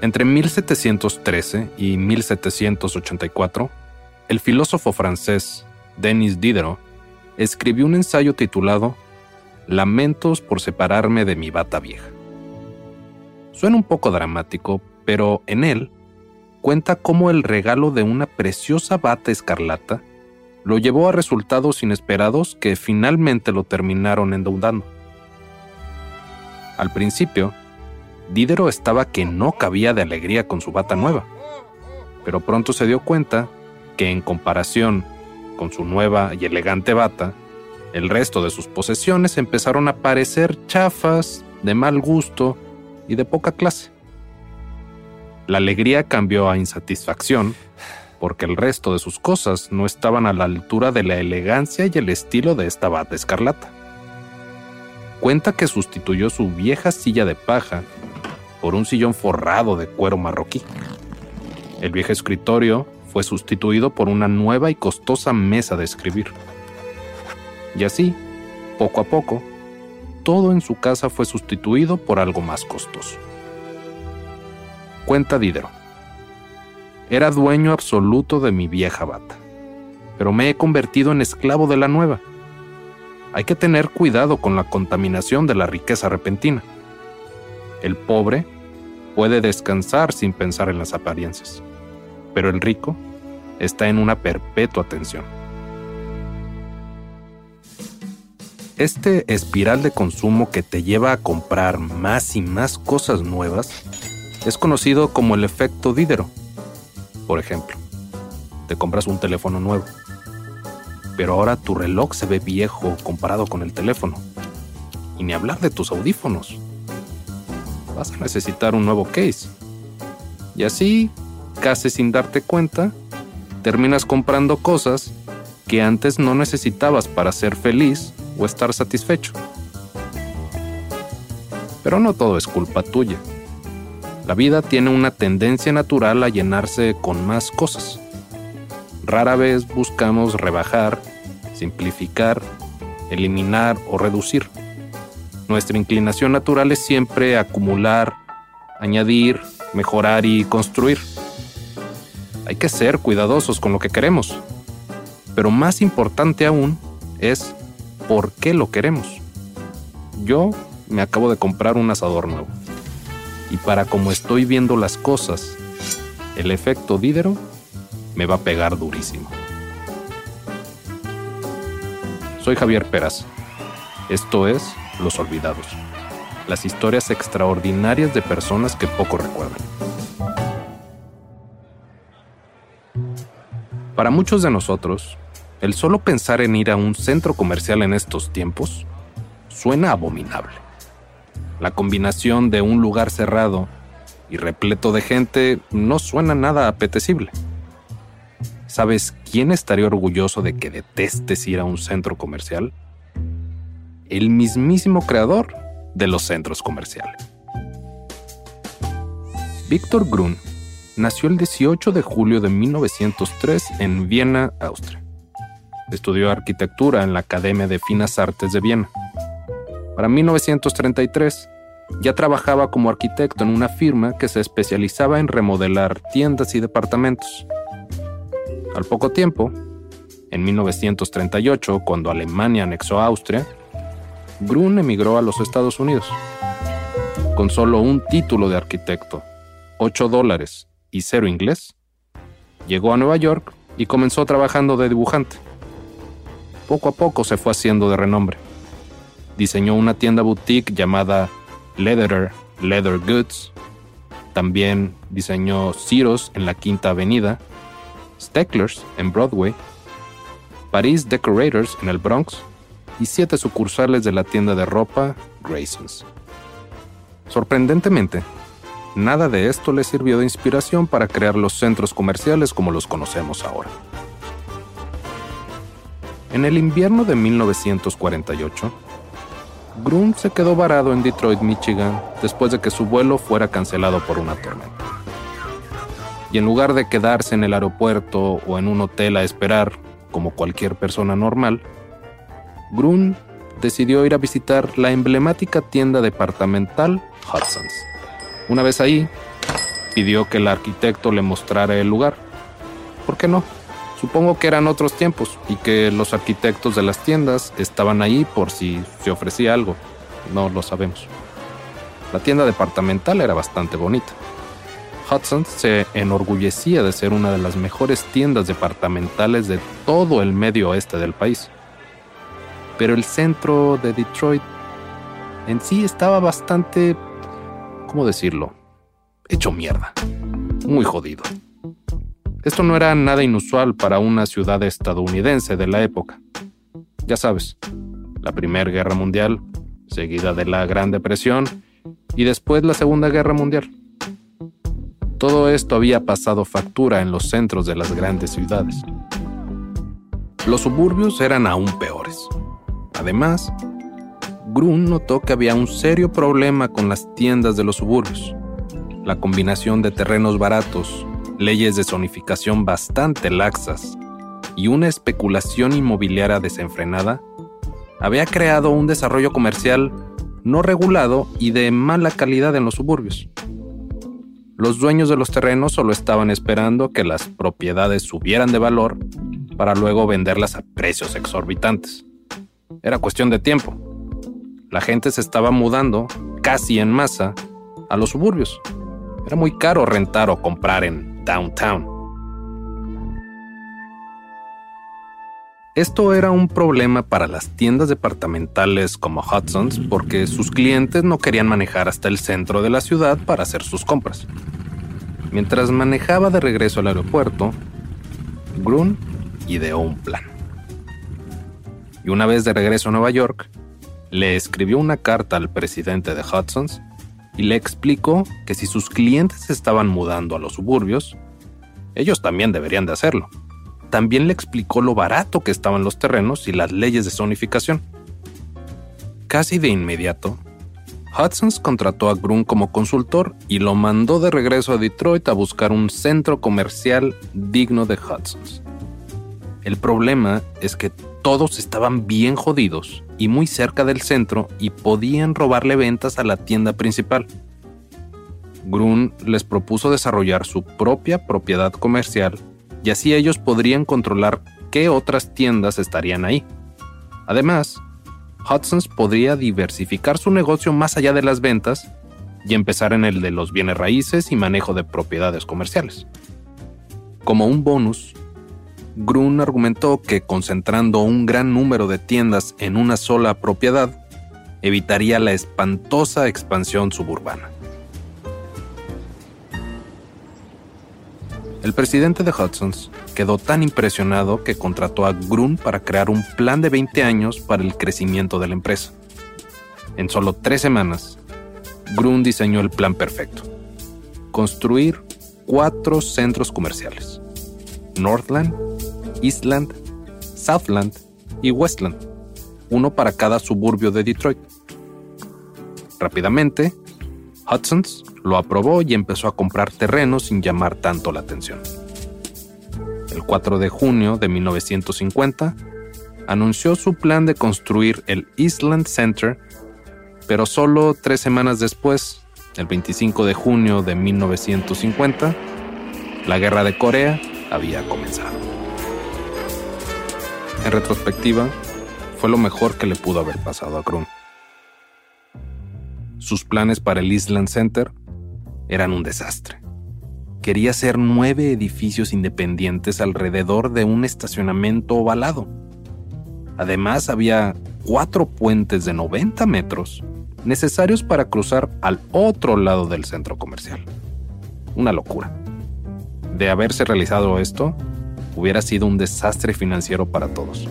Entre 1713 y 1784, el filósofo francés Denis Diderot escribió un ensayo titulado Lamentos por separarme de mi bata vieja. Suena un poco dramático, pero en él cuenta cómo el regalo de una preciosa bata escarlata lo llevó a resultados inesperados que finalmente lo terminaron endeudando. Al principio, Diderot estaba que no cabía de alegría con su bata nueva, pero pronto se dio cuenta que en comparación con su nueva y elegante bata, el resto de sus posesiones empezaron a parecer chafas, de mal gusto y de poca clase. La alegría cambió a insatisfacción porque el resto de sus cosas no estaban a la altura de la elegancia y el estilo de esta bata escarlata. Cuenta que sustituyó su vieja silla de paja por un sillón forrado de cuero marroquí. El viejo escritorio fue sustituido por una nueva y costosa mesa de escribir. Y así, poco a poco, todo en su casa fue sustituido por algo más costoso. Cuenta Diderot. Era dueño absoluto de mi vieja bata, pero me he convertido en esclavo de la nueva. Hay que tener cuidado con la contaminación de la riqueza repentina. El pobre puede descansar sin pensar en las apariencias, pero el rico está en una perpetua tensión. Este espiral de consumo que te lleva a comprar más y más cosas nuevas es conocido como el efecto Diderot. Por ejemplo, te compras un teléfono nuevo, pero ahora tu reloj se ve viejo comparado con el teléfono. Y ni hablar de tus audífonos. Vas a necesitar un nuevo case. Y así, casi sin darte cuenta, terminas comprando cosas que antes no necesitabas para ser feliz o estar satisfecho. Pero no todo es culpa tuya. La vida tiene una tendencia natural a llenarse con más cosas. Rara vez buscamos rebajar, simplificar, eliminar o reducir. Nuestra inclinación natural es siempre acumular, añadir, mejorar y construir. Hay que ser cuidadosos con lo que queremos. Pero más importante aún es por qué lo queremos. Yo me acabo de comprar un asador nuevo. Y para como estoy viendo las cosas, el efecto Diderot me va a pegar durísimo. Soy Javier Peraz. Esto es Los Olvidados. Las historias extraordinarias de personas que poco recuerdan. Para muchos de nosotros, el solo pensar en ir a un centro comercial en estos tiempos suena abominable. La combinación de un lugar cerrado y repleto de gente no suena nada apetecible. ¿Sabes quién estaría orgulloso de que detestes ir a un centro comercial? El mismísimo creador de los centros comerciales. Víctor Grun nació el 18 de julio de 1903 en Viena, Austria. Estudió arquitectura en la Academia de Finas Artes de Viena. Para 1933, ya trabajaba como arquitecto en una firma que se especializaba en remodelar tiendas y departamentos. Al poco tiempo, en 1938, cuando Alemania anexó Austria, Grun emigró a los Estados Unidos. Con solo un título de arquitecto, 8 dólares y cero inglés, Llegó a Nueva York y comenzó trabajando de dibujante. Poco a poco se fue haciendo de renombre. Diseñó una tienda boutique llamada Lederer Leather Goods. También diseñó Ciros en la Quinta Avenida, Stecklers en Broadway, Paris Decorators en el Bronx y siete sucursales de la tienda de ropa Graysons. Sorprendentemente, nada de esto le sirvió de inspiración para crear los centros comerciales como los conocemos ahora. En el invierno de 1948, Grun se quedó varado en Detroit, Michigan, después de que su vuelo fuera cancelado por una tormenta. Y en lugar de quedarse en el aeropuerto o en un hotel a esperar, como cualquier persona normal, Grun decidió ir a visitar la emblemática tienda departamental Hudson's. Una vez ahí, pidió que el arquitecto le mostrara el lugar. ¿Por qué no? Supongo que eran otros tiempos y que los arquitectos de las tiendas estaban ahí por si se ofrecía algo. No lo sabemos. La tienda departamental era bastante bonita. Hudson se enorgullecía de ser una de las mejores tiendas departamentales de todo el medio oeste del país. Pero el centro de Detroit en sí estaba bastante, ¿cómo decirlo? Hecho mierda. Muy jodido. Esto no era nada inusual para una ciudad estadounidense de la época. Ya sabes, la Primera Guerra Mundial, seguida de la Gran Depresión y después la Segunda Guerra Mundial. Todo esto había pasado factura en los centros de las grandes ciudades. Los suburbios eran aún peores. Además, Grun notó que había un serio problema con las tiendas de los suburbios. La combinación de terrenos baratos, leyes de zonificación bastante laxas y una especulación inmobiliaria desenfrenada, había creado un desarrollo comercial no regulado y de mala calidad en los suburbios. Los dueños de los terrenos solo estaban esperando que las propiedades subieran de valor para luego venderlas a precios exorbitantes. Era cuestión de tiempo. La gente se estaba mudando, casi en masa, a los suburbios. Era muy caro rentar o comprar en downtown. Esto era un problema para las tiendas departamentales como Hudson's porque sus clientes no querían manejar hasta el centro de la ciudad para hacer sus compras. Mientras manejaba de regreso al aeropuerto, Grun ideó un plan. Y una vez de regreso a Nueva York, le escribió una carta al presidente de Hudson's y le explicó que si sus clientes estaban mudando a los suburbios, ellos también deberían de hacerlo. También le explicó lo barato que estaban los terrenos y las leyes de zonificación. Casi de inmediato, Hudson's contrató a Grun como consultor y lo mandó de regreso a Detroit a buscar un centro comercial digno de Hudson's. El problema es que todos estaban bien jodidos y muy cerca del centro y podían robarle ventas a la tienda principal. Grun les propuso desarrollar su propia propiedad comercial y así ellos podrían controlar qué otras tiendas estarían ahí. Además, Hudson's podría diversificar su negocio más allá de las ventas y empezar en el de los bienes raíces y manejo de propiedades comerciales. Como un bonus, Grun argumentó que concentrando un gran número de tiendas en una sola propiedad evitaría la espantosa expansión suburbana. El presidente de Hudson's quedó tan impresionado que contrató a Grun para crear un plan de 20 años para el crecimiento de la empresa. En solo tres semanas, Grun diseñó el plan perfecto. Construir cuatro centros comerciales. Northland, Eastland, Southland y Westland, uno para cada suburbio de Detroit. Rápidamente, Hudson's lo aprobó y empezó a comprar terrenos sin llamar tanto la atención. El 4 de junio de 1950, anunció su plan de construir el Eastland Center, pero solo tres semanas después, el 25 de junio de 1950, la guerra de Corea había comenzado. En retrospectiva, fue lo mejor que le pudo haber pasado a Grun. Sus planes para el Island Center eran un desastre. quería hacer nueve edificios independientes alrededor de un estacionamiento ovalado. Además, había cuatro puentes de 90 metros necesarios para cruzar al otro lado del centro comercial. Una locura. De haberse realizado esto, hubiera sido un desastre financiero para todos.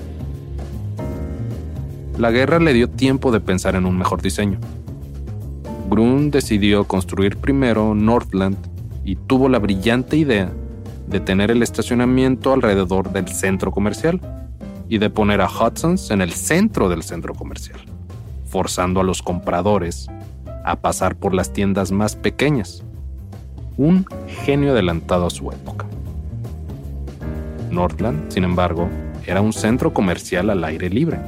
La guerra le dio tiempo de pensar en un mejor diseño. Grun decidió construir primero Northland y tuvo la brillante idea de tener el estacionamiento alrededor del centro comercial y de poner a Hudson's en el centro del centro comercial, forzando a los compradores a pasar por las tiendas más pequeñas. Un genio adelantado a su época. Northland, sin embargo, era un centro comercial al aire libre.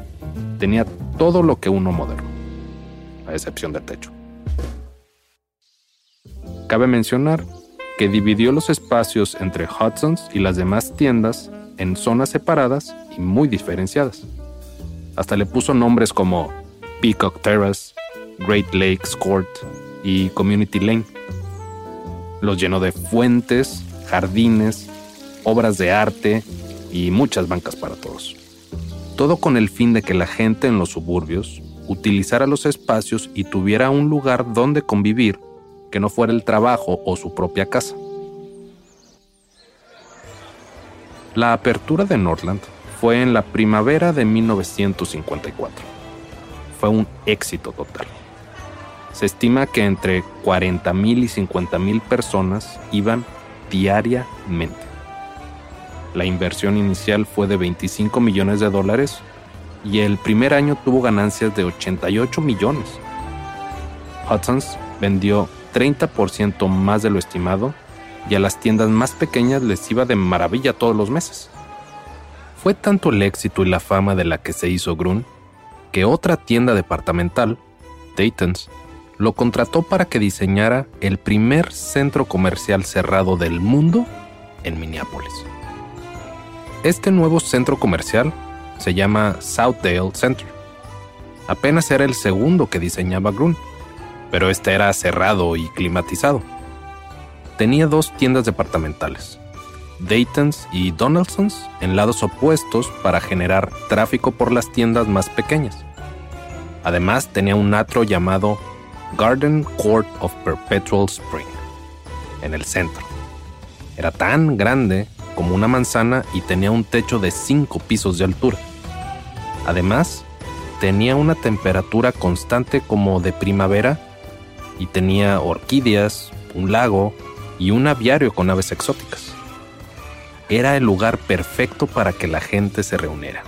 Tenía todo lo que uno moderno, a excepción del techo. Cabe mencionar que dividió los espacios entre Hudson's y las demás tiendas en zonas separadas y muy diferenciadas. Hasta le puso nombres como Peacock Terrace, Great Lakes Court y Community Lane. Los llenó de fuentes, jardines, obras de arte y muchas bancas para todos. Todo con el fin de que la gente en los suburbios utilizara los espacios y tuviera un lugar donde convivir que no fuera el trabajo o su propia casa. La apertura de Northland fue en la primavera de 1954. Fue un éxito total. Se estima que entre 40.000 y 50.000 personas iban diariamente. La inversión inicial fue de 25 millones de dólares y el primer año tuvo ganancias de 88 millones. Hudson's vendió 30% más de lo estimado y a las tiendas más pequeñas les iba de maravilla todos los meses. Fue tanto el éxito y la fama de la que se hizo Grun que otra tienda departamental, Dayton's, lo contrató para que diseñara el primer centro comercial cerrado del mundo en Minneapolis. Este nuevo centro comercial se llama Southdale Center. Apenas era el segundo que diseñaba Grun pero este era cerrado y climatizado. Tenía dos tiendas departamentales, Dayton's y Donaldson's, en lados opuestos para generar tráfico por las tiendas más pequeñas. Además tenía un atro llamado Garden Court of Perpetual Spring, en el centro. Era tan grande como una manzana y tenía un techo de cinco pisos de altura. Además, tenía una temperatura constante como de primavera y tenía orquídeas, un lago y un aviario con aves exóticas. Era el lugar perfecto para que la gente se reuniera.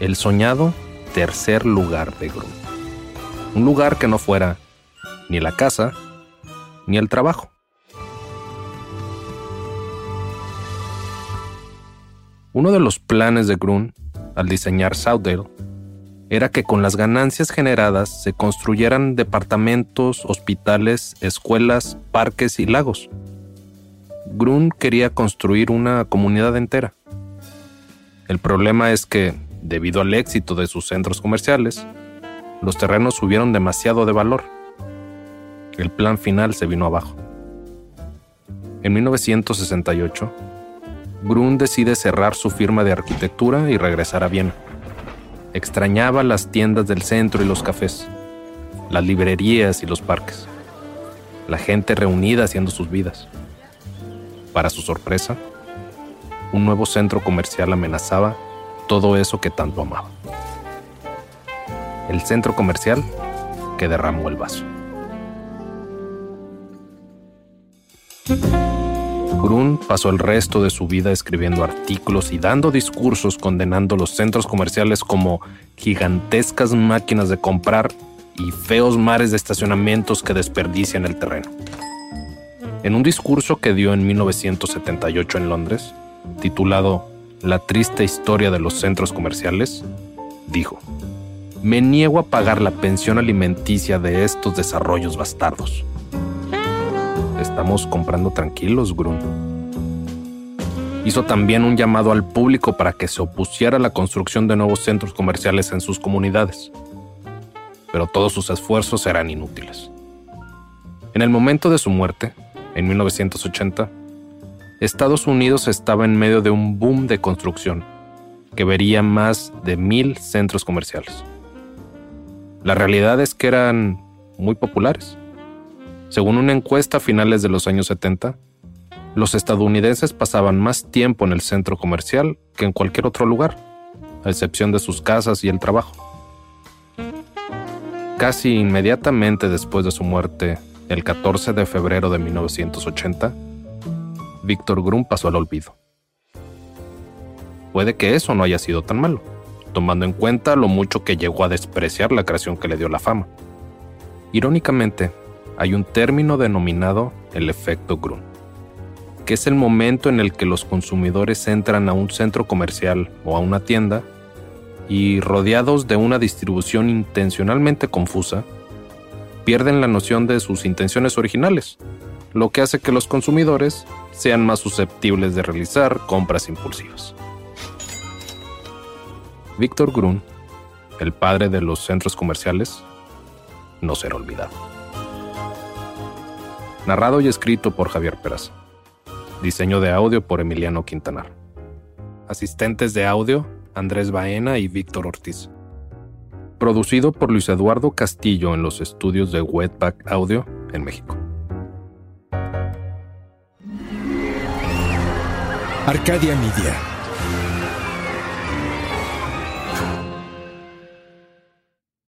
El soñado tercer lugar de Grum. Un lugar que no fuera ni la casa ni el trabajo. Uno de los planes de Grun al diseñar Southdale era que con las ganancias generadas se construyeran departamentos, hospitales, escuelas, parques y lagos. Grun quería construir una comunidad entera. El problema es que, debido al éxito de sus centros comerciales, los terrenos subieron demasiado de valor. El plan final se vino abajo. En 1968, Grun decide cerrar su firma de arquitectura y regresar a Viena. Extrañaba las tiendas del centro y los cafés, las librerías y los parques, la gente reunida haciendo sus vidas. Para su sorpresa, un nuevo centro comercial amenazaba todo eso que tanto amaba. El centro comercial que derramó el vaso. Pasó el resto de su vida escribiendo artículos y dando discursos condenando los centros comerciales como gigantescas máquinas de comprar y feos mares de estacionamientos que desperdician el terreno. En un discurso que dio en 1978 en Londres, titulado La triste historia de los centros comerciales, dijo, Me niego a pagar la pensión alimenticia de estos desarrollos bastardos estamos comprando tranquilos, Grun. Hizo también un llamado al público para que se opusiera a la construcción de nuevos centros comerciales en sus comunidades. Pero todos sus esfuerzos eran inútiles. En el momento de su muerte, en 1980, Estados Unidos estaba en medio de un boom de construcción que vería más de mil centros comerciales. La realidad es que eran muy populares. Según una encuesta a finales de los años 70, los estadounidenses pasaban más tiempo en el centro comercial que en cualquier otro lugar, a excepción de sus casas y el trabajo. Casi inmediatamente después de su muerte, el 14 de febrero de 1980, Víctor Grum pasó al olvido. Puede que eso no haya sido tan malo, tomando en cuenta lo mucho que llegó a despreciar la creación que le dio la fama. Irónicamente, hay un término denominado el efecto Grum que es el momento en el que los consumidores entran a un centro comercial o a una tienda y rodeados de una distribución intencionalmente confusa, pierden la noción de sus intenciones originales, lo que hace que los consumidores sean más susceptibles de realizar compras impulsivas. Víctor Grun, el padre de los centros comerciales, no será olvidado. Narrado y escrito por Javier Peraza. Diseño de audio por Emiliano Quintanar. Asistentes de audio, Andrés Baena y Víctor Ortiz. Producido por Luis Eduardo Castillo en los estudios de Wetback Audio en México. Arcadia Media.